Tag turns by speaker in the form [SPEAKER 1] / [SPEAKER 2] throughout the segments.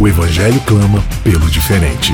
[SPEAKER 1] O evangelho clama pelo diferente.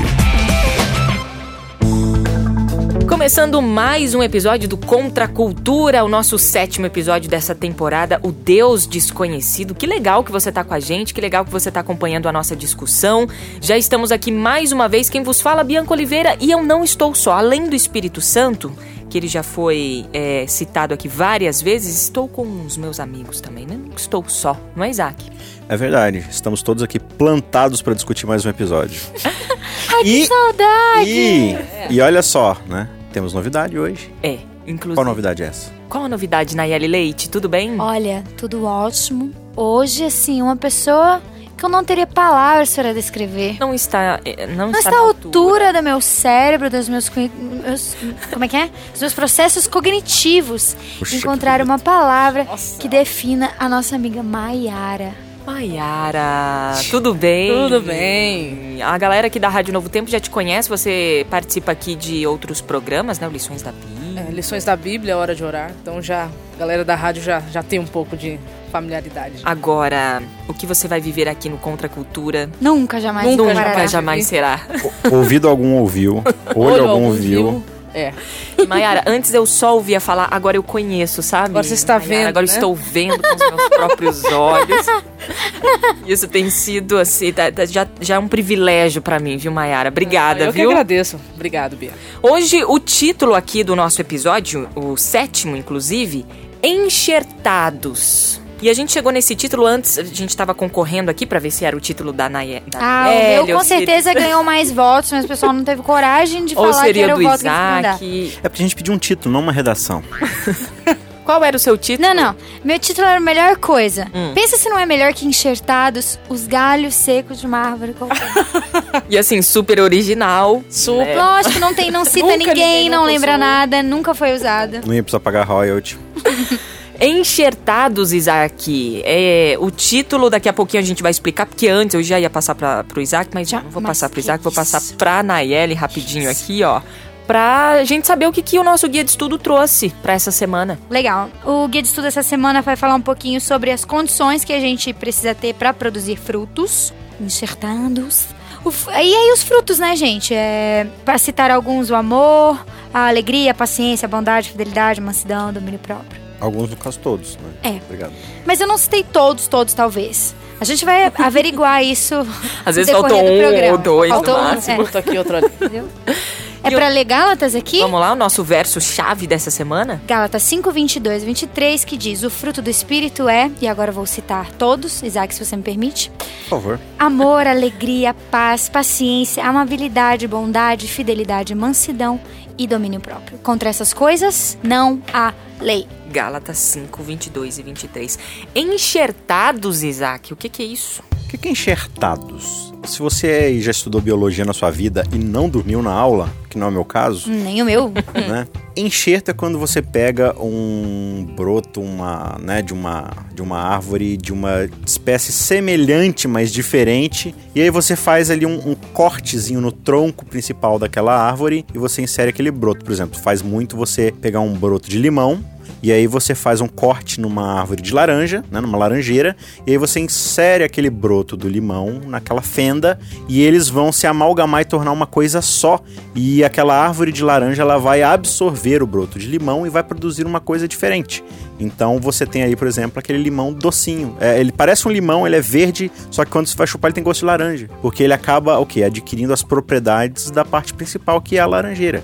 [SPEAKER 2] Começando mais um episódio do Contra a Cultura, o nosso sétimo episódio dessa temporada, O Deus Desconhecido. Que legal que você tá com a gente, que legal que você tá acompanhando a nossa discussão. Já estamos aqui mais uma vez. Quem vos fala, Bianca Oliveira, e eu não estou só. Além do Espírito Santo, que ele já foi é, citado aqui várias vezes, estou com os meus amigos também, né? Não estou só, não é, Isaac?
[SPEAKER 3] É verdade, estamos todos aqui plantados para discutir mais um episódio.
[SPEAKER 2] Ai,
[SPEAKER 3] E-
[SPEAKER 2] que saudade!
[SPEAKER 3] E, e olha só, né? Temos novidade hoje.
[SPEAKER 2] É, inclusive.
[SPEAKER 3] Qual novidade é essa?
[SPEAKER 2] Qual a novidade, Nayeli Leite? Tudo bem?
[SPEAKER 4] Olha, tudo ótimo. Hoje, assim, uma pessoa que eu não teria palavras para descrever.
[SPEAKER 2] Não está. é, Não,
[SPEAKER 4] Não
[SPEAKER 2] está
[SPEAKER 4] à
[SPEAKER 2] na
[SPEAKER 4] altura do meu cérebro, dos meus, meus- Como é que é? Dos meus processos cognitivos.
[SPEAKER 3] Puxa,
[SPEAKER 4] encontrar uma palavra
[SPEAKER 2] Nossa.
[SPEAKER 4] que defina a nossa amiga Maiara.
[SPEAKER 2] Maiara, tudo bem?
[SPEAKER 5] Tudo bem.
[SPEAKER 2] A galera aqui da Rádio Novo Tempo já te conhece, você participa aqui de outros programas, né? Lições da Bíblia.
[SPEAKER 5] É, lições da Bíblia, hora de orar. Então já, a galera da rádio já, já tem um pouco de familiaridade.
[SPEAKER 2] Agora, o que você vai viver aqui no Contra a Cultura
[SPEAKER 4] Nunca, jamais.
[SPEAKER 5] Nunca,
[SPEAKER 2] nunca
[SPEAKER 5] jamais.
[SPEAKER 2] jamais será.
[SPEAKER 3] Ouvido algum ouviu, olho, algum viu.
[SPEAKER 5] É.
[SPEAKER 2] Maiara, antes eu só ouvia falar, agora eu conheço, sabe?
[SPEAKER 5] Agora você está
[SPEAKER 2] Maiara,
[SPEAKER 5] vendo,
[SPEAKER 2] Agora eu
[SPEAKER 5] né?
[SPEAKER 2] estou vendo com os meus próprios olhos. Isso tem sido, assim, tá- tá- já, já é um privilégio pra mim, viu, Maiara? Obrigada,
[SPEAKER 5] Eu que
[SPEAKER 2] viu?
[SPEAKER 5] agradeço. Obrigado, Bia.
[SPEAKER 2] Hoje, o título aqui do nosso episódio, o sétimo, inclusive, Enxertados. E a gente chegou nesse título antes, a gente estava concorrendo aqui pra ver se era o título da
[SPEAKER 4] Ah,
[SPEAKER 2] Nayeli,
[SPEAKER 4] o meu
[SPEAKER 2] ou
[SPEAKER 4] com
[SPEAKER 2] se-
[SPEAKER 4] certeza ganhou mais votos, mas o pessoal não teve coragem de
[SPEAKER 2] Ou
[SPEAKER 4] falar que
[SPEAKER 2] seria
[SPEAKER 4] era o
[SPEAKER 2] do
[SPEAKER 4] voto que queriam dar.
[SPEAKER 2] Isaac.
[SPEAKER 3] É porque a gente pediu um título, não uma redação.
[SPEAKER 2] Qual era o seu título?
[SPEAKER 4] Não, não. Meu título era a melhor coisa.
[SPEAKER 2] Hum.
[SPEAKER 4] Pensa se não é melhor que enxertados os galhos secos de uma árvore qualquer.
[SPEAKER 2] E assim, super original.
[SPEAKER 5] Super.
[SPEAKER 2] né?
[SPEAKER 4] Lógico, não, tem, não cita ninguém,
[SPEAKER 5] ninguém
[SPEAKER 4] não
[SPEAKER 5] nunca
[SPEAKER 4] lembra nada, nunca foi usado.
[SPEAKER 3] Não ia precisar pagar royalty.
[SPEAKER 2] Enxertados, Isaac. É, o título daqui a pouquinho a gente vai explicar, porque antes eu já ia passar para pro Isaac, mas já não vou
[SPEAKER 4] Mas
[SPEAKER 2] passar pro Isaac, vou passar
[SPEAKER 4] isso?
[SPEAKER 2] pra Nayeli rapidinho aqui, ó. Pra gente saber o que, que o nosso guia de estudo trouxe pra essa semana.
[SPEAKER 4] Legal. O guia de estudo essa semana vai falar um pouquinho sobre as condições que a gente precisa ter para produzir frutos enxertados. E aí os frutos, né, gente? É, para citar alguns, o amor, a alegria, a paciência, a bondade, a fidelidade, a mansidão, o domínio próprio.
[SPEAKER 3] Alguns, no caso, todos, né?
[SPEAKER 4] É.
[SPEAKER 3] Obrigado.
[SPEAKER 4] Mas eu não citei todos, todos talvez. A gente vai averiguar isso.
[SPEAKER 2] Às
[SPEAKER 4] no
[SPEAKER 2] vezes faltou um
[SPEAKER 4] programa.
[SPEAKER 2] ou dois no
[SPEAKER 4] Faltou um,
[SPEAKER 2] máximo.
[SPEAKER 4] é.
[SPEAKER 5] Curto aqui, outro ali.
[SPEAKER 4] Entendeu? É pra ler Gálatas aqui?
[SPEAKER 2] Vamos lá, o nosso verso chave dessa semana?
[SPEAKER 4] Gálatas 5, 22, 23, que diz: O fruto do Espírito é, e agora vou citar todos, Isaac, se você me permite:
[SPEAKER 3] Por favor.
[SPEAKER 4] amor, alegria, paz, paciência, amabilidade, bondade, fidelidade, mansidão e domínio próprio. Contra essas coisas, não há lei.
[SPEAKER 2] Gálatas 5, 22 e 23. Enxertados, Isaac, o que, que é isso?
[SPEAKER 3] O que que é enxertados? Se você já estudou biologia na sua vida e não dormiu na aula, que não é o meu caso,
[SPEAKER 4] Nem o meu.
[SPEAKER 3] né? Enxerto é quando você pega um broto, uma, né, de uma de uma árvore de uma espécie semelhante, mas diferente, e aí você faz ali um, um cortezinho no tronco principal daquela árvore e você insere aquele broto. Por exemplo, faz muito você pegar um broto de limão e aí você faz um corte numa árvore de laranja, né, numa laranjeira, e aí você insere aquele broto do limão naquela fenda e eles vão se amalgamar e tornar uma coisa só. E aquela árvore de laranja ela vai absorver o broto de limão e vai produzir uma coisa diferente. Então você tem aí, por exemplo, aquele limão docinho. É, ele parece um limão, ele é verde, só que quando você vai chupar ele tem gosto de laranja, porque ele acaba o quê? Adquirindo as propriedades da parte principal que é a laranjeira.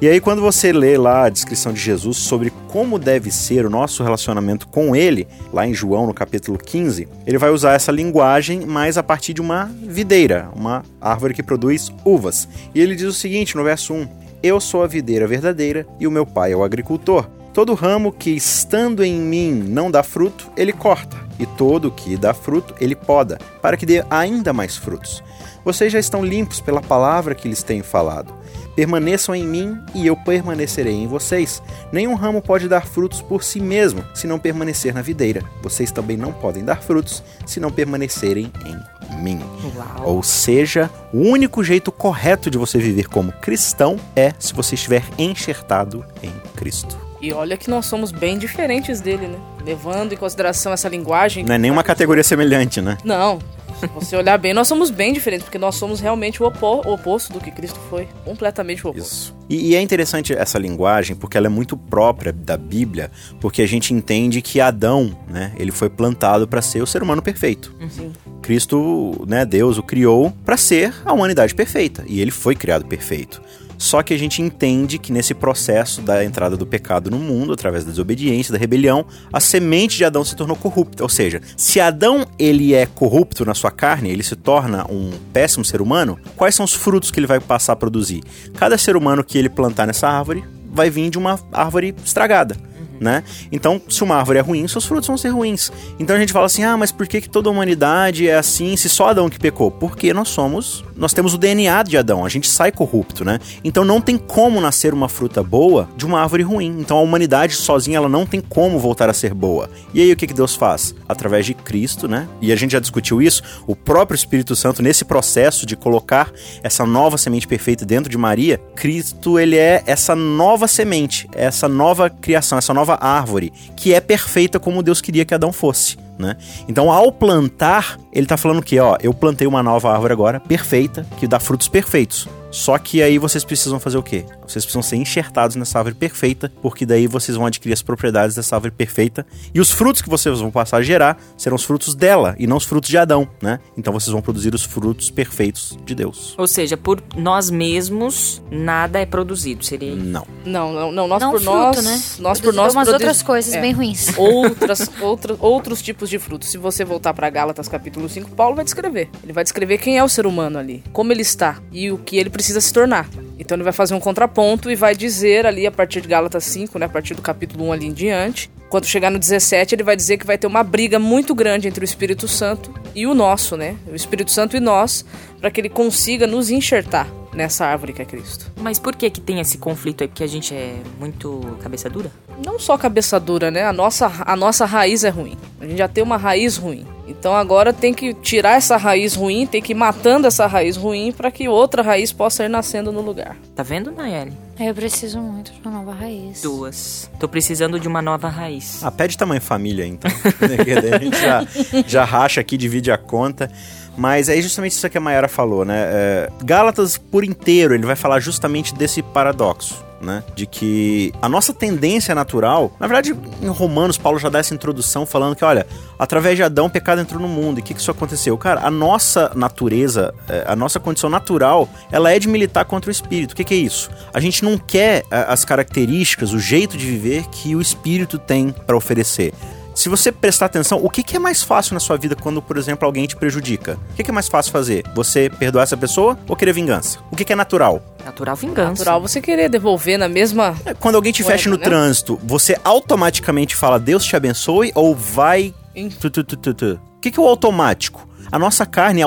[SPEAKER 3] E aí, quando você lê lá a descrição de Jesus sobre como deve ser o nosso relacionamento com Ele, lá em João, no capítulo 15, ele vai usar essa linguagem, mas a partir de uma videira, uma árvore que produz uvas. E ele diz o seguinte no verso 1: Eu sou a videira verdadeira e o meu pai é o agricultor. Todo ramo que estando em mim não dá fruto, ele corta, e todo que dá fruto, ele poda, para que dê ainda mais frutos. Vocês já estão limpos pela palavra que lhes tenho falado. Permaneçam em mim e eu permanecerei em vocês. Nenhum ramo pode dar frutos por si mesmo, se não permanecer na videira. Vocês também não podem dar frutos se não permanecerem em mim.
[SPEAKER 2] Uau.
[SPEAKER 3] Ou seja, o único jeito correto de você viver como cristão é se você estiver enxertado em Cristo.
[SPEAKER 5] E olha que nós somos bem diferentes dele, né? Levando em consideração essa linguagem.
[SPEAKER 3] Não é nenhuma categoria semelhante, né?
[SPEAKER 5] Não. Se você olhar bem, nós somos bem diferentes, porque nós somos realmente o, opo- o oposto do que Cristo foi. Completamente o oposto.
[SPEAKER 3] Isso. E, e é interessante essa linguagem porque ela é muito própria da Bíblia, porque a gente entende que Adão, né, ele foi plantado para ser o ser humano perfeito.
[SPEAKER 5] Sim.
[SPEAKER 3] Cristo, né, Deus o criou para ser a humanidade perfeita e ele foi criado perfeito. Só que a gente entende que nesse processo da entrada do pecado no mundo, através da desobediência, da rebelião, a semente de Adão se tornou corrupta. Ou seja, se Adão ele é corrupto na sua carne, ele se torna um péssimo ser humano, quais são os frutos que ele vai passar a produzir? Cada ser humano que ele plantar nessa árvore vai vir de uma árvore estragada. Né? Então, se uma árvore é ruim, seus frutos vão ser ruins. Então a gente fala assim: ah, mas por que, que toda a humanidade é assim se só Adão que pecou? Porque nós somos, nós temos o DNA de Adão, a gente sai corrupto, né? Então não tem como nascer uma fruta boa de uma árvore ruim. Então a humanidade sozinha ela não tem como voltar a ser boa. E aí o que, que Deus faz? Através de Cristo, né? E a gente já discutiu isso, o próprio Espírito Santo nesse processo de colocar essa nova semente perfeita dentro de Maria, Cristo ele é essa nova semente, essa nova criação, essa nova árvore que é perfeita como Deus queria que Adão fosse. Né? Então, ao plantar, ele tá falando que, ó, eu plantei uma nova árvore agora, perfeita, que dá frutos perfeitos. Só que aí vocês precisam fazer o quê? Vocês precisam ser enxertados nessa árvore perfeita, porque daí vocês vão adquirir as propriedades dessa árvore perfeita. E os frutos que vocês vão passar a gerar serão os frutos dela e não os frutos de Adão, né? Então vocês vão produzir os frutos perfeitos de Deus.
[SPEAKER 2] Ou seja, por nós mesmos, nada é produzido. Seria
[SPEAKER 3] Não.
[SPEAKER 5] Não, não, não. Nós
[SPEAKER 4] Não
[SPEAKER 5] por
[SPEAKER 4] fruto,
[SPEAKER 5] nós.
[SPEAKER 4] né?
[SPEAKER 5] Nós por nós.
[SPEAKER 4] umas
[SPEAKER 5] produz-
[SPEAKER 4] outras coisas
[SPEAKER 5] é.
[SPEAKER 4] bem ruins.
[SPEAKER 5] outras, outra, outros tipos de frutos. Se você voltar para Gálatas capítulo 5, Paulo vai descrever. Ele vai descrever quem é o ser humano ali, como ele está e o que ele precisa se tornar. Então ele vai fazer um contraponto e vai dizer ali a partir de Gálatas 5, né, a partir do capítulo 1 ali em diante, quando chegar no 17, ele vai dizer que vai ter uma briga muito grande entre o Espírito Santo e o nosso, né? O Espírito Santo e nós, para que ele consiga nos enxertar nessa árvore que é Cristo.
[SPEAKER 2] Mas por que que tem esse conflito aí? Porque a gente é muito cabeça dura?
[SPEAKER 5] não só cabeça dura, né? A nossa, a nossa raiz é ruim. A gente já tem uma raiz ruim. Então agora tem que tirar essa raiz ruim, tem que ir matando essa raiz ruim para que outra raiz possa ir nascendo no lugar.
[SPEAKER 2] Tá vendo, Nayeli?
[SPEAKER 4] Eu preciso muito de uma nova raiz.
[SPEAKER 2] Duas. Tô precisando de uma nova raiz.
[SPEAKER 3] Ah, pede tamanho família, então. Daí a gente já, já racha aqui, divide a conta. Mas é justamente isso que a Mayara falou, né? É, Gálatas por inteiro, ele vai falar justamente desse paradoxo. Né? De que a nossa tendência natural, na verdade, em Romanos, Paulo já dá essa introdução falando que, olha, através de Adão o pecado entrou no mundo. E o que, que isso aconteceu? Cara, a nossa natureza, é, a nossa condição natural, ela é de militar contra o espírito. O que, que é isso? A gente não quer é, as características, o jeito de viver que o espírito tem para oferecer. Se você prestar atenção, o que, que é mais fácil na sua vida quando, por exemplo, alguém te prejudica? O que, que é mais fácil fazer? Você perdoar essa pessoa ou querer vingança? O que, que é natural?
[SPEAKER 2] Natural vingança.
[SPEAKER 5] Natural você querer devolver na mesma.
[SPEAKER 3] É, Quando alguém te
[SPEAKER 5] Moeda,
[SPEAKER 3] fecha no
[SPEAKER 5] né?
[SPEAKER 3] trânsito, você automaticamente fala Deus te abençoe ou vai. O que, que é o automático? A nossa carne é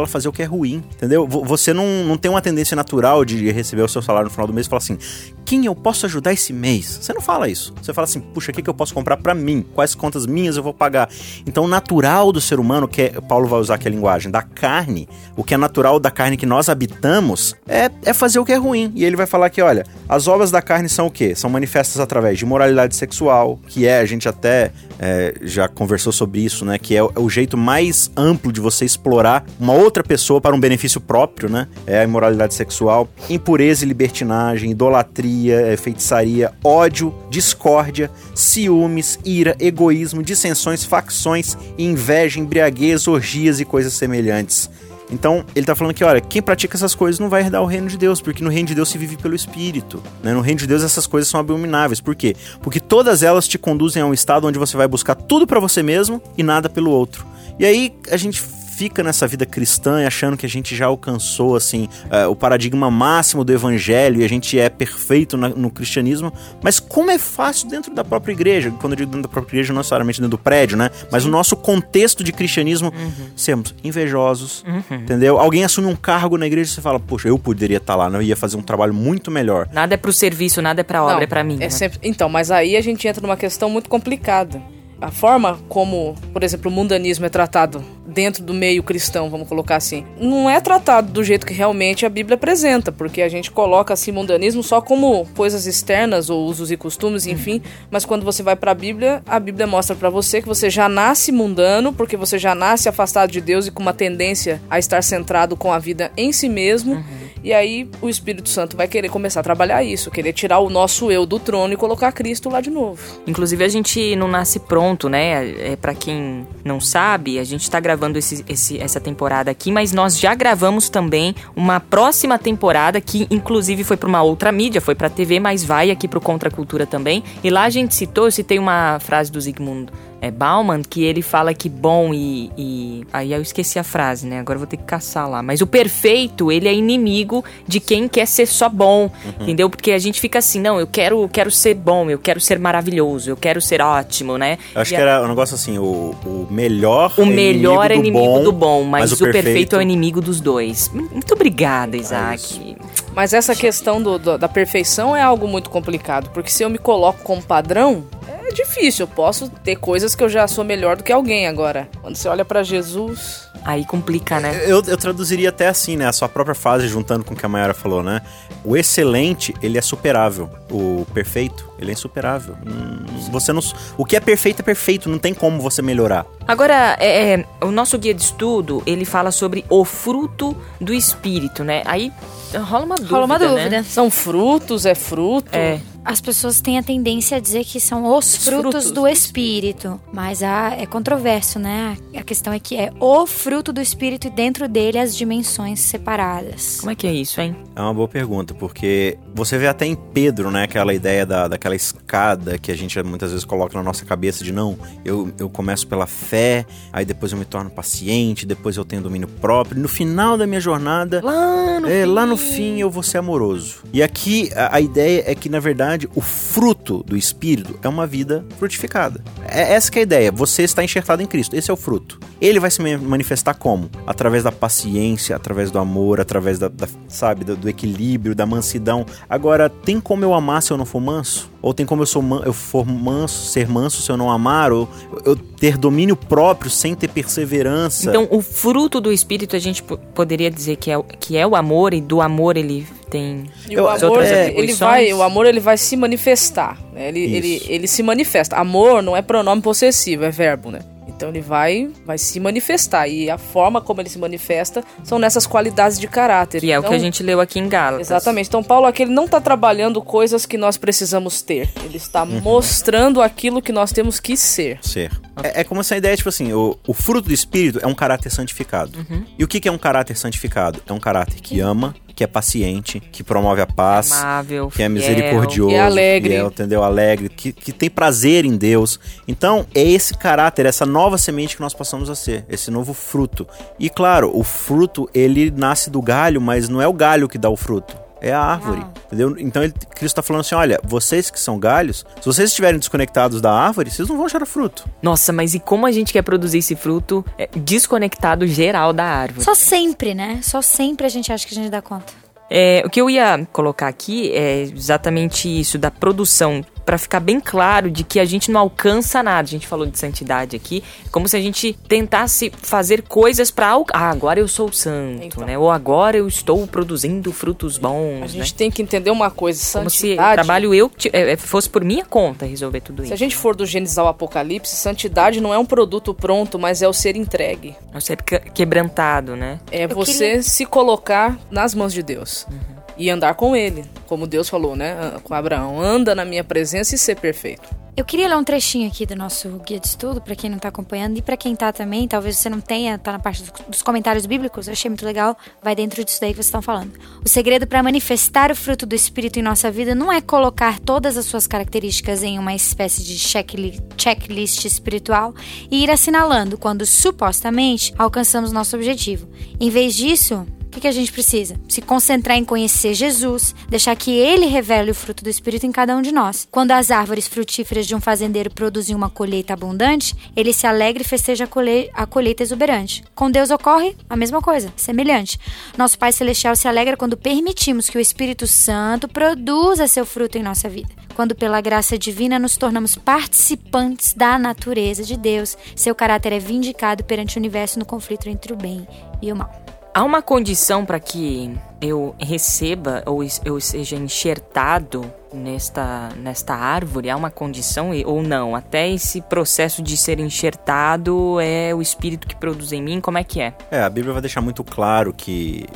[SPEAKER 3] ela fazer o que é ruim, entendeu? Vo- Você não, não tem uma tendência natural de receber o seu salário no final do mês e falar assim: quem eu posso ajudar esse mês? Você não fala isso. Você fala assim: puxa, o que, que eu posso comprar pra mim? Quais contas minhas eu vou pagar? Então, o natural do ser humano, que é, Paulo vai usar aqui a linguagem da carne, o que é natural da carne que nós habitamos, é, é fazer o que é ruim. E ele vai falar que, olha, as obras da carne são o quê? São manifestas através de moralidade sexual, que é, a gente até é, já conversou sobre isso, né? Que é, o- é o jeito mais amplo de você explorar uma outra pessoa para um benefício próprio, né? É a imoralidade sexual, impureza e libertinagem, idolatria, é, feitiçaria, ódio, discórdia, ciúmes, ira, egoísmo, dissensões, facções, inveja, embriaguez, orgias e coisas semelhantes. Então, ele tá falando que, olha, quem pratica essas coisas não vai herdar o reino de Deus, porque no reino de Deus se vive pelo Espírito. Né? No reino de Deus essas coisas são abomináveis. Por quê? Porque todas elas te conduzem a um estado onde você vai buscar tudo pra você mesmo e nada pelo outro. E aí a gente fica nessa vida cristã e achando que a gente já alcançou assim uh, o paradigma máximo do evangelho e a gente é perfeito na, no cristianismo, mas como é fácil dentro da própria igreja, quando eu digo dentro da própria igreja, não necessariamente dentro do prédio, né? Mas Sim. o nosso contexto de cristianismo, uhum. sermos invejosos, uhum. entendeu? Alguém assume um cargo na igreja e você fala, poxa, eu poderia estar lá, não ia fazer um trabalho muito melhor.
[SPEAKER 2] Nada é pro serviço, nada é pra obra, não, é pra mim.
[SPEAKER 5] É
[SPEAKER 2] né?
[SPEAKER 5] sempre... Então, mas aí a gente entra numa questão muito complicada a forma como, por exemplo, o mundanismo é tratado dentro do meio cristão, vamos colocar assim, não é tratado do jeito que realmente a Bíblia apresenta, porque a gente coloca assim mundanismo só como coisas externas ou usos e costumes, enfim, mas quando você vai para a Bíblia, a Bíblia mostra para você que você já nasce mundano, porque você já nasce afastado de Deus e com uma tendência a estar centrado com a vida em si mesmo. Uhum. E aí o Espírito Santo vai querer começar a trabalhar isso, querer tirar o nosso eu do trono e colocar Cristo lá de novo.
[SPEAKER 2] Inclusive a gente não nasce pronto, né? É, para quem não sabe, a gente tá gravando esse, esse, essa temporada aqui, mas nós já gravamos também uma próxima temporada que inclusive foi para uma outra mídia, foi para TV, mas vai aqui pro Contra Cultura também. E lá a gente citou, eu citei uma frase do Zygmunt é, Bauman, que ele fala que bom e, e, Aí eu esqueci a frase, né? Agora eu vou ter que caçar lá. Mas o perfeito, ele é inimigo de quem quer ser só bom, uhum. entendeu? Porque a gente fica assim, não, eu quero, quero ser bom, eu quero ser maravilhoso, eu quero ser ótimo, né?
[SPEAKER 3] Eu acho e que a... era um negócio assim, o, o melhor
[SPEAKER 2] O melhor é inimigo, é inimigo do, bom, mas, mas o, perfeito... perfeito... é o inimigo dos dois. Muito obrigada, Isaac.
[SPEAKER 5] É mas essa questão do, do, da perfeição é algo muito complicado, porque se eu me coloco como padrão, difícil. Eu posso ter coisas que eu já sou melhor do que alguém agora. Quando você olha para Jesus.
[SPEAKER 2] Aí complica, né?
[SPEAKER 3] Eu, eu traduziria até assim, né? A sua própria frase, juntando com o que a Mayara falou, né? O excelente, ele é superável. O perfeito, ele é insuperável. Hum, você não, o que é perfeito é perfeito, não tem como você melhorar.
[SPEAKER 2] Agora, é, é, o nosso guia de estudo, ele fala sobre o fruto do espírito, né? Aí rola uma dúvida,
[SPEAKER 4] Rola uma dúvida.
[SPEAKER 2] Né?
[SPEAKER 5] São frutos, é fruto?
[SPEAKER 2] É
[SPEAKER 4] as pessoas têm a tendência a dizer que são os, os frutos, frutos, do espírito, mas há, é controverso, né? A questão é que é o fruto do espírito e dentro dele as dimensões separadas.
[SPEAKER 2] Como é que é isso, hein?
[SPEAKER 3] É uma boa pergunta, porque você vê até em Pedro, né, aquela ideia da, daquela escada que a gente muitas vezes coloca na nossa cabeça de não, eu, eu começo pela fé, aí depois eu me torno paciente, depois eu tenho domínio próprio, no final da minha jornada,
[SPEAKER 2] lá no,
[SPEAKER 3] é,
[SPEAKER 2] fim.
[SPEAKER 3] Lá no fim eu vou ser amoroso. E aqui a, a ideia é que, na verdade, o fruto do Espírito é uma vida frutificada. É essa é a ideia. Você está enxertado em Cristo. Esse é o fruto. Ele vai se manifestar como? Através da paciência, através do amor, através da, da sabe, do, do, equilíbrio, da mansidão. Agora, tem como eu amar se eu não for manso? Ou tem como eu, sou man, eu for manso, ser manso se eu não amar? Ou eu ter domínio próprio sem ter perseverança?
[SPEAKER 2] Então, o fruto do Espírito a gente poderia dizer que é, que é o amor, e do amor ele tem
[SPEAKER 5] e o amor, é, ele vai, o amor ele vai se manifestar. Né? Ele, ele, ele se manifesta. Amor não é pronome possessivo, é verbo, né? Então ele vai, vai se manifestar. E a forma como ele se manifesta são nessas qualidades de caráter.
[SPEAKER 2] Que então,
[SPEAKER 5] é
[SPEAKER 2] o que a então, gente leu aqui em Gálatas.
[SPEAKER 5] Exatamente. Então Paulo aqui ele não está trabalhando coisas que nós precisamos ter. Ele está uhum. mostrando aquilo que nós temos que ser.
[SPEAKER 3] Ser. É, é, como essa ideia, tipo assim, o, o fruto do Espírito é um caráter santificado. Uhum. E o que, que é um caráter santificado? É um caráter que ama, que é paciente, que promove a paz,
[SPEAKER 2] Amável,
[SPEAKER 3] que é misericordioso,
[SPEAKER 5] que é alegre,
[SPEAKER 3] fiel, entendeu? Alegre, que, que tem prazer em Deus. Então, é esse caráter, essa nova semente que nós passamos a ser, esse novo fruto. E claro, o fruto, ele nasce do galho, mas não é o galho que dá o fruto é a árvore, ah. entendeu? Então ele, Cristo está falando assim, olha, vocês que são galhos, se vocês estiverem desconectados da árvore, vocês não vão achar fruto.
[SPEAKER 2] Nossa, mas e como a gente quer produzir esse fruto é, desconectado geral da árvore?
[SPEAKER 4] Só sempre, né? Só sempre a gente acha que a gente dá conta.
[SPEAKER 2] É, o que eu ia colocar aqui é exatamente isso, da produção para ficar bem claro de que a gente não alcança nada. A gente falou de santidade aqui, como se a gente tentasse fazer coisas para ah, agora eu sou santo, então. né? Ou agora eu estou produzindo frutos bons.
[SPEAKER 5] A gente
[SPEAKER 2] né?
[SPEAKER 5] tem que entender uma coisa,
[SPEAKER 2] santidade. Como se trabalho eu é, é, fosse por minha conta resolver tudo
[SPEAKER 5] se
[SPEAKER 2] isso.
[SPEAKER 5] Se a gente for do Gênesis ao Apocalipse, santidade não é um produto pronto, mas é o ser entregue.
[SPEAKER 2] É o ser quebrantado, né?
[SPEAKER 5] É eu você queria... se colocar nas mãos de Deus. Uhum. E andar com ele, como Deus falou, né, com Abraão, anda na minha presença e ser perfeito.
[SPEAKER 4] Eu queria ler um trechinho aqui do nosso guia de estudo, para quem não tá acompanhando e para quem tá também, talvez você não tenha, tá na parte dos comentários bíblicos, eu achei muito legal, vai dentro disso daí que vocês estão falando. O segredo para manifestar o fruto do Espírito em nossa vida não é colocar todas as suas características em uma espécie de checklist espiritual e ir assinalando quando supostamente alcançamos nosso objetivo. Em vez disso, que, que a gente precisa? Se concentrar em conhecer Jesus, deixar que ele revele o fruto do Espírito em cada um de nós. Quando as árvores frutíferas de um fazendeiro produzem uma colheita abundante, ele se alegra e festeja a colheita exuberante. Com Deus ocorre a mesma coisa, semelhante. Nosso Pai Celestial se alegra quando permitimos que o Espírito Santo produza seu fruto em nossa vida. Quando, pela graça divina, nos tornamos participantes da natureza de Deus, seu caráter é vindicado perante o universo no conflito entre o bem e o mal.
[SPEAKER 2] Há uma condição para que eu receba ou eu seja enxertado nesta, nesta árvore? Há uma condição ou não? Até esse processo de ser enxertado é o espírito que produz em mim? Como é que é?
[SPEAKER 3] É, a Bíblia vai deixar muito claro que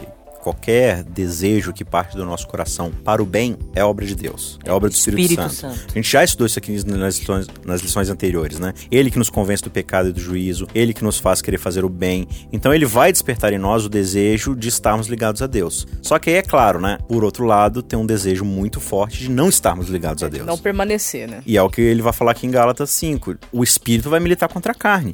[SPEAKER 3] qualquer desejo que parte do nosso coração para o bem é obra de Deus, é obra do Espírito, Espírito Santo. Santo. A gente já estudou isso aqui nas lições, nas lições anteriores, né? Ele que nos convence do pecado e do juízo, ele que nos faz querer fazer o bem. Então ele vai despertar em nós o desejo de estarmos ligados a Deus. Só que aí é claro, né? Por outro lado, tem um desejo muito forte de não estarmos ligados a Deus.
[SPEAKER 5] Não permanecer, né?
[SPEAKER 3] E é o que ele vai falar aqui em Gálatas 5. O espírito vai militar contra a carne.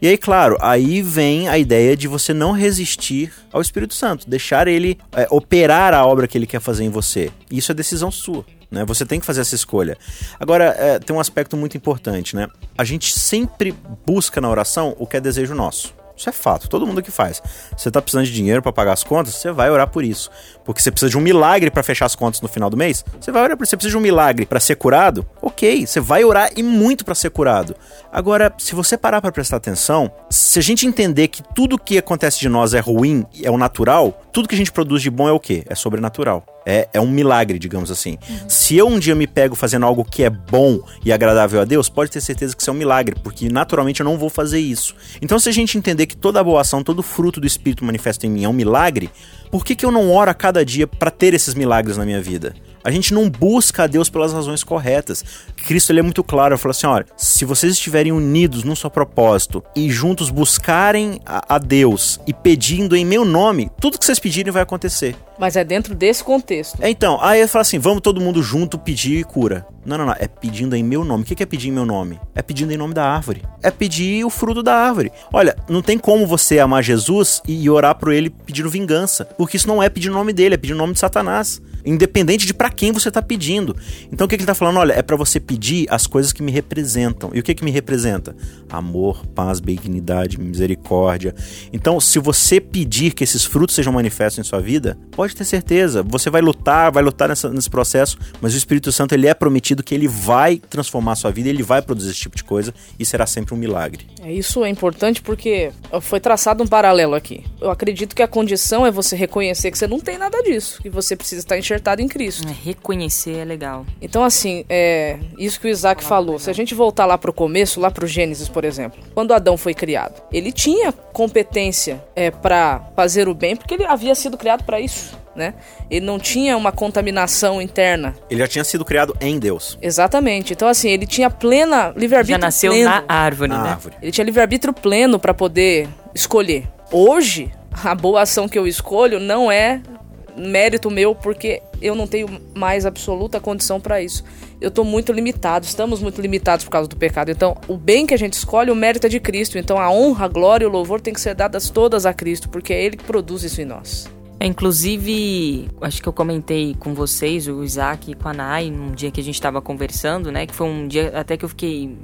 [SPEAKER 3] E aí, claro, aí vem a ideia de você não resistir ao Espírito Santo, deixar ele é, operar a obra que ele quer fazer em você. Isso é decisão sua. Né? Você tem que fazer essa escolha. Agora, é, tem um aspecto muito importante, né? A gente sempre busca na oração o que é desejo nosso. Isso é fato, todo mundo que faz. Você tá precisando de dinheiro para pagar as contas, você vai orar por isso. Porque você precisa de um milagre para fechar as contas no final do mês, você vai orar por isso. Você precisa de um milagre para ser curado? OK, você vai orar e muito para ser curado. Agora, se você parar para prestar atenção, se a gente entender que tudo que acontece de nós é ruim, é o natural, tudo que a gente produz de bom é o quê? É sobrenatural. É, é um milagre, digamos assim. Uhum. Se eu um dia me pego fazendo algo que é bom e agradável a Deus, pode ter certeza que isso é um milagre, porque naturalmente eu não vou fazer isso. Então, se a gente entender que toda boa ação, todo fruto do Espírito manifesto em mim é um milagre, por que, que eu não oro a cada dia para ter esses milagres na minha vida? A gente não busca a Deus pelas razões corretas. Cristo ele é muito claro, ele fala assim: olha, se vocês estiverem unidos num só propósito e juntos buscarem a, a Deus e pedindo em meu nome, tudo que vocês pedirem vai acontecer.
[SPEAKER 5] Mas é dentro desse contexto.
[SPEAKER 3] É, então, aí ele fala assim: vamos todo mundo junto pedir cura. Não, não, não. É pedindo em meu nome. O que é pedir em meu nome? É pedindo em nome da árvore. É pedir o fruto da árvore. Olha, não tem como você amar Jesus e orar por ele pedindo vingança. Porque isso não é pedir o nome dele, é pedir o nome de Satanás independente de para quem você está pedindo. Então o que, que ele está falando? Olha, é para você pedir as coisas que me representam. E o que, que me representa? Amor, paz, benignidade, misericórdia. Então, se você pedir que esses frutos sejam manifestos em sua vida, pode ter certeza, você vai lutar, vai lutar nessa, nesse processo, mas o Espírito Santo ele é prometido que ele vai transformar a sua vida, ele vai produzir esse tipo de coisa e será sempre um milagre.
[SPEAKER 5] É, isso é importante porque foi traçado um paralelo aqui. Eu acredito que a condição é você reconhecer que você não tem nada disso, que você precisa estar enxertado em Cristo.
[SPEAKER 2] É, reconhecer é legal.
[SPEAKER 5] Então, assim, é isso que o Isaac falou. Se a gente voltar lá para o começo, lá para o Gênesis, por exemplo, quando Adão foi criado, ele tinha competência é, para fazer o bem, porque ele havia sido criado para isso. Né? Ele não tinha uma contaminação interna.
[SPEAKER 3] Ele já tinha sido criado em Deus.
[SPEAKER 5] Exatamente. Então, assim, ele tinha plena livre-arbítrio.
[SPEAKER 2] Já nasceu
[SPEAKER 5] pleno.
[SPEAKER 2] na árvore, na
[SPEAKER 5] né?
[SPEAKER 2] Árvore.
[SPEAKER 5] Ele tinha livre-arbítrio pleno para poder escolher. Hoje, a boa ação que eu escolho não é mérito meu, porque eu não tenho mais absoluta condição para isso. Eu estou muito limitado, estamos muito limitados por causa do pecado. Então, o bem que a gente escolhe, o mérito é de Cristo. Então, a honra, a glória e o louvor tem que ser dadas todas a Cristo, porque é Ele que produz isso em nós.
[SPEAKER 2] É, inclusive, acho que eu comentei com vocês, o Isaac e com a Nai, num dia que a gente estava conversando, né? Que foi um dia até que eu fiquei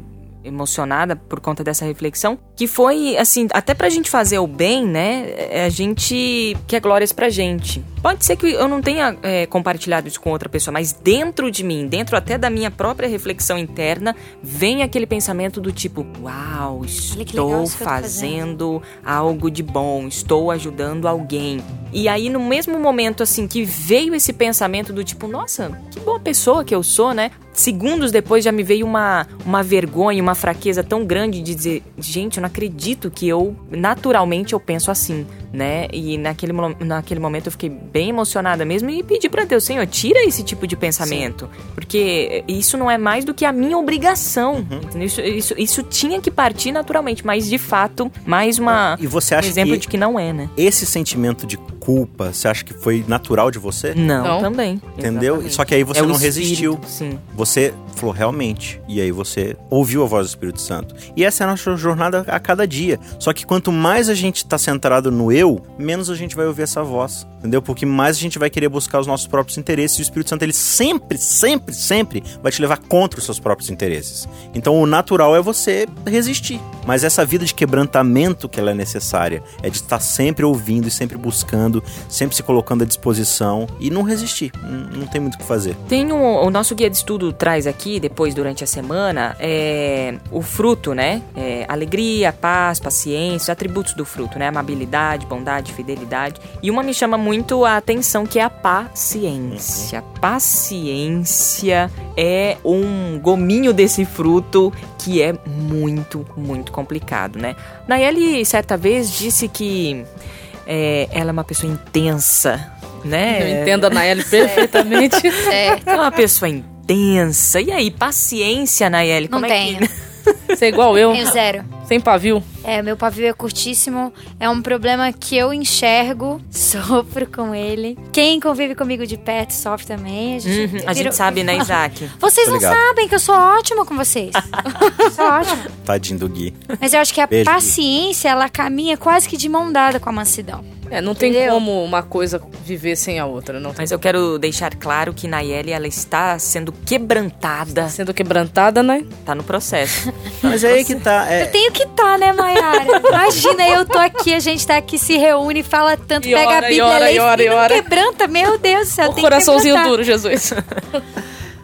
[SPEAKER 2] emocionada por conta dessa reflexão, que foi assim, até pra gente fazer o bem, né? É, a gente quer glórias pra gente. Pode ser que eu não tenha é, compartilhado isso com outra pessoa, mas dentro de mim, dentro até da minha própria reflexão interna, vem aquele pensamento do tipo: Uau, estou fazendo algo de bom, estou ajudando alguém. E aí, no mesmo momento, assim, que veio esse pensamento do tipo: Nossa, que boa pessoa que eu sou, né? Segundos depois já me veio uma, uma vergonha, uma fraqueza tão grande de dizer, gente, eu não acredito que eu, naturalmente, eu penso assim, né? E naquele, naquele momento eu fiquei bem emocionada mesmo, e pedir para Deus, Senhor, tira esse tipo de pensamento. Porque isso não é mais do que a minha obrigação.
[SPEAKER 3] Uhum.
[SPEAKER 2] Isso, isso, isso tinha que partir naturalmente, mas de fato, mais uma,
[SPEAKER 3] E você
[SPEAKER 2] um
[SPEAKER 3] acha
[SPEAKER 2] exemplo
[SPEAKER 3] que
[SPEAKER 2] de que não é, né?
[SPEAKER 3] esse sentimento de culpa, você acha que foi natural de você?
[SPEAKER 2] Não,
[SPEAKER 5] Não.
[SPEAKER 2] também.
[SPEAKER 3] Entendeu?
[SPEAKER 2] Exatamente.
[SPEAKER 3] Só que aí você
[SPEAKER 2] É
[SPEAKER 3] não
[SPEAKER 2] espírito,
[SPEAKER 3] resistiu.
[SPEAKER 2] Sim.
[SPEAKER 3] Você falou realmente. E aí você ouviu a voz do Espírito Santo. E essa é a nossa jornada a cada dia. Só que quanto mais a gente tá centrado no eu, menos a gente vai ouvir essa voz. Entendeu? Porque mais a gente vai querer buscar os nossos próprios interesses. E o Espírito Santo, ele sempre, sempre, sempre vai te levar contra os seus próprios interesses. Então o natural é você resistir. Mas essa vida de quebrantamento que ela é necessária é de estar sempre ouvindo e sempre buscando, sempre se colocando à disposição e não resistir. Não, tem muito o que fazer.
[SPEAKER 2] Tem um, o nosso guia de estudo traz aqui, depois, durante a semana, é, o fruto, né? É, alegria, paz, paciência, atributos do fruto, né? Amabilidade, bondade, fidelidade. E uma me chama muito a atenção, que é a paciência. Paciência é um gominho desse fruto que é muito, muito complicado, né? Nayeli, certa vez, disse que é, ela é uma pessoa intensa, né?
[SPEAKER 5] Eu entendo a Nayeli perfeitamente.
[SPEAKER 4] É,
[SPEAKER 2] É uma pessoa intensa. E aí, paciência, Nayeli?
[SPEAKER 4] não
[SPEAKER 2] Como é
[SPEAKER 4] tenho.
[SPEAKER 2] que...
[SPEAKER 5] Você é igual eu,
[SPEAKER 4] Tenho zero.
[SPEAKER 5] sem pavio.
[SPEAKER 4] É, meu pavio é curtíssimo. É um problema que eu enxergo, sofro com ele. Quem convive comigo de perto sofre também. A gente,
[SPEAKER 2] Uhum, a gente sabe, né, Isaac?
[SPEAKER 4] Vocês não sabem que eu sou ótima com vocês. sou ótima.
[SPEAKER 3] Tadinho do Gui.
[SPEAKER 4] Mas eu acho que a
[SPEAKER 3] Beijo, Gui.
[SPEAKER 4] paciência, ela caminha quase que de mão dada com a mansidão.
[SPEAKER 5] É, não tem
[SPEAKER 4] Entendeu?
[SPEAKER 5] como uma coisa viver sem a outra. Não tem.
[SPEAKER 2] Mas eu quero deixar claro que Nayeli, ela está sendo quebrantada.
[SPEAKER 5] Sendo quebrantada, né?
[SPEAKER 2] Tá no processo.
[SPEAKER 3] Mas é aí que tá. É,
[SPEAKER 4] Eu tenho que estar, né, Mayara? Imagina, eu tô aqui, a gente tá aqui, se reúne, fala tanto,
[SPEAKER 5] E
[SPEAKER 4] pega
[SPEAKER 5] ora,
[SPEAKER 4] a Bíblia,
[SPEAKER 5] ora,
[SPEAKER 4] lê
[SPEAKER 5] e ora,
[SPEAKER 4] e
[SPEAKER 5] e
[SPEAKER 4] não quebranta. Meu Deus do céu,
[SPEAKER 5] o
[SPEAKER 4] tem que
[SPEAKER 5] coraçãozinho
[SPEAKER 4] quebrantar.
[SPEAKER 5] duro, Jesus.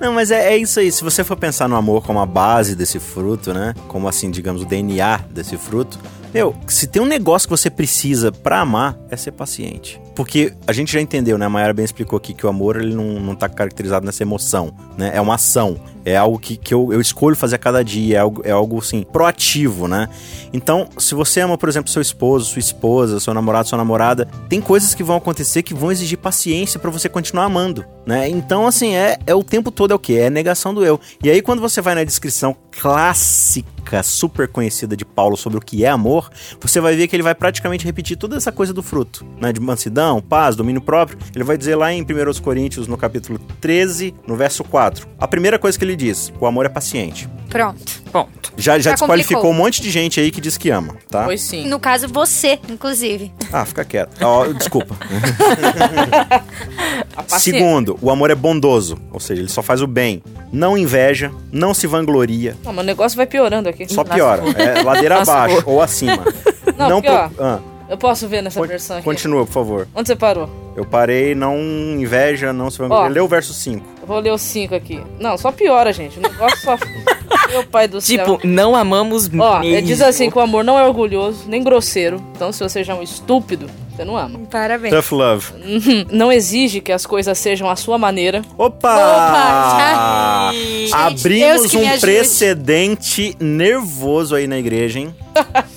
[SPEAKER 3] Não, mas é, é isso aí. Se você for pensar no amor como a base desse fruto, né? Como assim, digamos, o DNA desse fruto. Meu, se tem um negócio que você precisa pra amar, é ser paciente. Porque a gente já entendeu, né? A Mayara bem explicou aqui que o amor ele não, não tá caracterizado nessa emoção, né? É uma ação. É algo que, que eu, eu escolho fazer a cada dia. É algo, é algo, assim, proativo, né? Então, se você ama, por exemplo, seu esposo, sua esposa, seu namorado, sua namorada, tem coisas que vão acontecer que vão exigir paciência pra você continuar amando, né? Então, assim, é, é o tempo todo é o quê? É negação do eu. E aí, quando você vai na descrição clássica, super conhecida de Paulo sobre o que é amor, você vai ver que ele vai praticamente repetir toda essa coisa do fruto, né? De mansidão, paz, domínio próprio. Ele vai dizer lá em 1 Coríntios, no capítulo 13, no verso 4. A primeira coisa que ele diz, o amor é paciente.
[SPEAKER 4] Pronto.
[SPEAKER 2] Ponto.
[SPEAKER 3] Já, já
[SPEAKER 4] Já
[SPEAKER 3] desqualificou
[SPEAKER 4] complicou.
[SPEAKER 3] um monte de gente aí que diz que ama, tá?
[SPEAKER 5] Pois sim.
[SPEAKER 4] No caso, você, inclusive.
[SPEAKER 3] Ah, fica quieto. Ó, desculpa.
[SPEAKER 5] A paciência.
[SPEAKER 3] Segundo, o amor é bondoso, ou seja, ele só faz o bem. Não inveja, não se vangloria,
[SPEAKER 5] Não, mas o negócio vai piorando aqui.
[SPEAKER 3] só piora. É ladeira
[SPEAKER 2] Lascou.
[SPEAKER 3] abaixo ou acima.
[SPEAKER 5] Não, porque, ó,
[SPEAKER 3] pro- ah,
[SPEAKER 5] Eu posso ver nessa
[SPEAKER 3] con-
[SPEAKER 5] versão aqui.
[SPEAKER 3] continua, por favor.
[SPEAKER 5] Onde você parou?
[SPEAKER 3] Eu parei, não inveja, não se vangloria.
[SPEAKER 5] Ó.
[SPEAKER 3] Lê o verso 5.
[SPEAKER 5] Vou ler os cinco aqui. Não, só piora, gente. O negócio só. Meu pai do céu.
[SPEAKER 2] Tipo, não amamos
[SPEAKER 5] Ó,
[SPEAKER 2] mesmo.
[SPEAKER 5] ele diz assim que o amor não é orgulhoso, nem grosseiro. Então, se você já é um estúpido, você não ama.
[SPEAKER 4] Parabéns.
[SPEAKER 3] Tough love.
[SPEAKER 5] Não exige que as coisas sejam à sua maneira.
[SPEAKER 3] Opa!
[SPEAKER 4] Opa! Gente,
[SPEAKER 3] Abrimos um precedente nervoso aí na igreja, hein?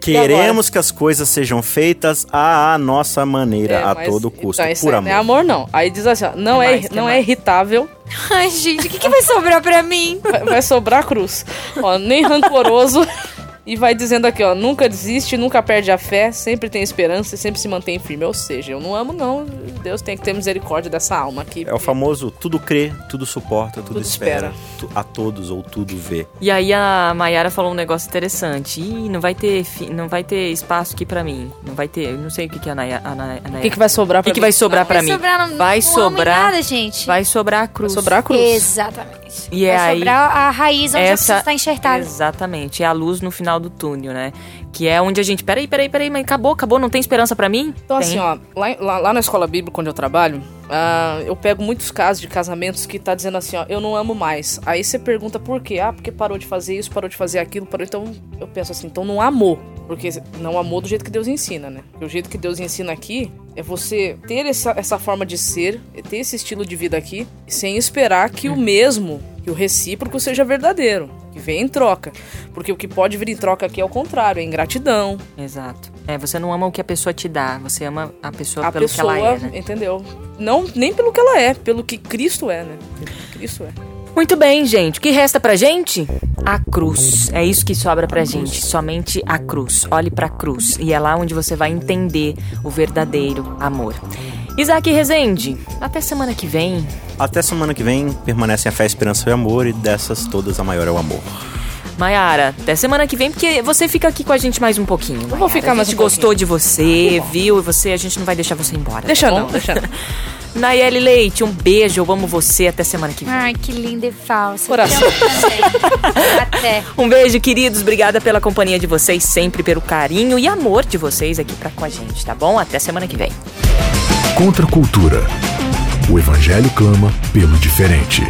[SPEAKER 3] Queremos que as coisas sejam feitas à nossa maneira,
[SPEAKER 5] É,
[SPEAKER 3] a
[SPEAKER 5] mas-
[SPEAKER 3] todo custo,
[SPEAKER 5] então,
[SPEAKER 3] por
[SPEAKER 5] aí
[SPEAKER 3] amor.
[SPEAKER 5] Não é amor, não. Aí diz assim, ó, não, é,
[SPEAKER 2] mais,
[SPEAKER 5] não é irritável,
[SPEAKER 4] Ai, gente, o que, que vai sobrar pra mim?
[SPEAKER 5] vai, vai sobrar cruz. Ó, nem rancoroso. E vai dizendo aqui, ó, nunca desiste, nunca perde a fé, sempre tem esperança e sempre se mantém firme. Ou seja, eu não amo, não. Deus tem que ter misericórdia dessa alma aqui.
[SPEAKER 3] É o famoso tudo crê, tudo suporta, tudo,
[SPEAKER 5] Tudo
[SPEAKER 3] espera, tu- a todos ou tudo vê.
[SPEAKER 2] E aí a Mayara falou um negócio interessante. Ih, não vai ter, não vai ter espaço aqui pra mim. Não vai ter, eu não sei o que que a Naya, a Naya, a
[SPEAKER 5] O
[SPEAKER 2] Naya-
[SPEAKER 5] que, que vai sobrar
[SPEAKER 2] O
[SPEAKER 5] pra
[SPEAKER 2] que que
[SPEAKER 5] mim?
[SPEAKER 2] vai sobrar pra
[SPEAKER 4] vai
[SPEAKER 2] mim?
[SPEAKER 4] sobrar, não,
[SPEAKER 2] vai
[SPEAKER 4] não
[SPEAKER 2] sobrar,
[SPEAKER 4] nada, gente.
[SPEAKER 2] vai sobrar a cruz.
[SPEAKER 5] Vai sobrar a cruz.
[SPEAKER 4] Exatamente.
[SPEAKER 2] E
[SPEAKER 4] vai
[SPEAKER 2] aí,
[SPEAKER 4] sobrar a raiz onde
[SPEAKER 2] essa-
[SPEAKER 4] a está enxertada.
[SPEAKER 2] Exatamente, é a luz no final do túnel, né? Que é onde a gente, peraí, peraí, peraí, mas acabou, acabou, não tem esperança pra mim?
[SPEAKER 5] Então,
[SPEAKER 2] Tem.
[SPEAKER 5] assim, ó, lá, lá, lá na escola bíblica onde eu trabalho, ah, eu pego muitos casos de casamentos que tá dizendo assim, ó, eu não amo mais. Aí você pergunta por quê? Ah, porque parou de fazer isso, parou de fazer aquilo, parou. Então eu penso assim, então não amou. Porque não amou do jeito que Deus ensina, né? Porque o jeito que Deus ensina aqui é você ter essa, essa forma de ser, é ter esse estilo de vida aqui, sem esperar que o mesmo, que o recíproco seja verdadeiro. Que vem em troca. Porque o que pode vir em troca aqui é o contrário, é ingratidão.
[SPEAKER 2] Exato. É, você não ama o que a pessoa te dá, você ama a pessoa
[SPEAKER 5] A
[SPEAKER 2] pelo
[SPEAKER 5] pessoa,
[SPEAKER 2] que ela é, né?
[SPEAKER 5] entendeu? Não, nem pelo que ela é, pelo que Cristo é, né? Pelo que Cristo é.
[SPEAKER 2] Muito bem, gente. O que resta pra gente? A cruz. É isso que sobra pra gente. Somente a cruz. Olhe pra cruz. E é lá onde você vai entender o verdadeiro amor. Isaac Rezende, até semana que vem.
[SPEAKER 3] Até semana que vem, permanecem a fé, a esperança e o amor, e dessas todas a maior é o amor.
[SPEAKER 2] Maiara, até semana que vem, porque você fica aqui com a gente mais um pouquinho.
[SPEAKER 5] vou
[SPEAKER 2] Maiara.
[SPEAKER 5] ficar
[SPEAKER 2] a
[SPEAKER 5] mais
[SPEAKER 2] gente
[SPEAKER 5] um pouquinho.
[SPEAKER 2] gostou de você, viu? E você, a gente não vai deixar você embora.
[SPEAKER 5] Deixa
[SPEAKER 2] tá
[SPEAKER 5] não, deixa não.
[SPEAKER 2] Nayeli Leite, um beijo, eu amo você, até semana que vem.
[SPEAKER 4] Ai, que linda e falsa.
[SPEAKER 5] Coração.
[SPEAKER 4] Até.
[SPEAKER 2] Um beijo, queridos. Obrigada pela companhia de vocês, sempre pelo carinho e amor de vocês aqui pra com a gente, tá bom? Até semana que vem.
[SPEAKER 1] Contra a cultura. O evangelho clama pelo diferente.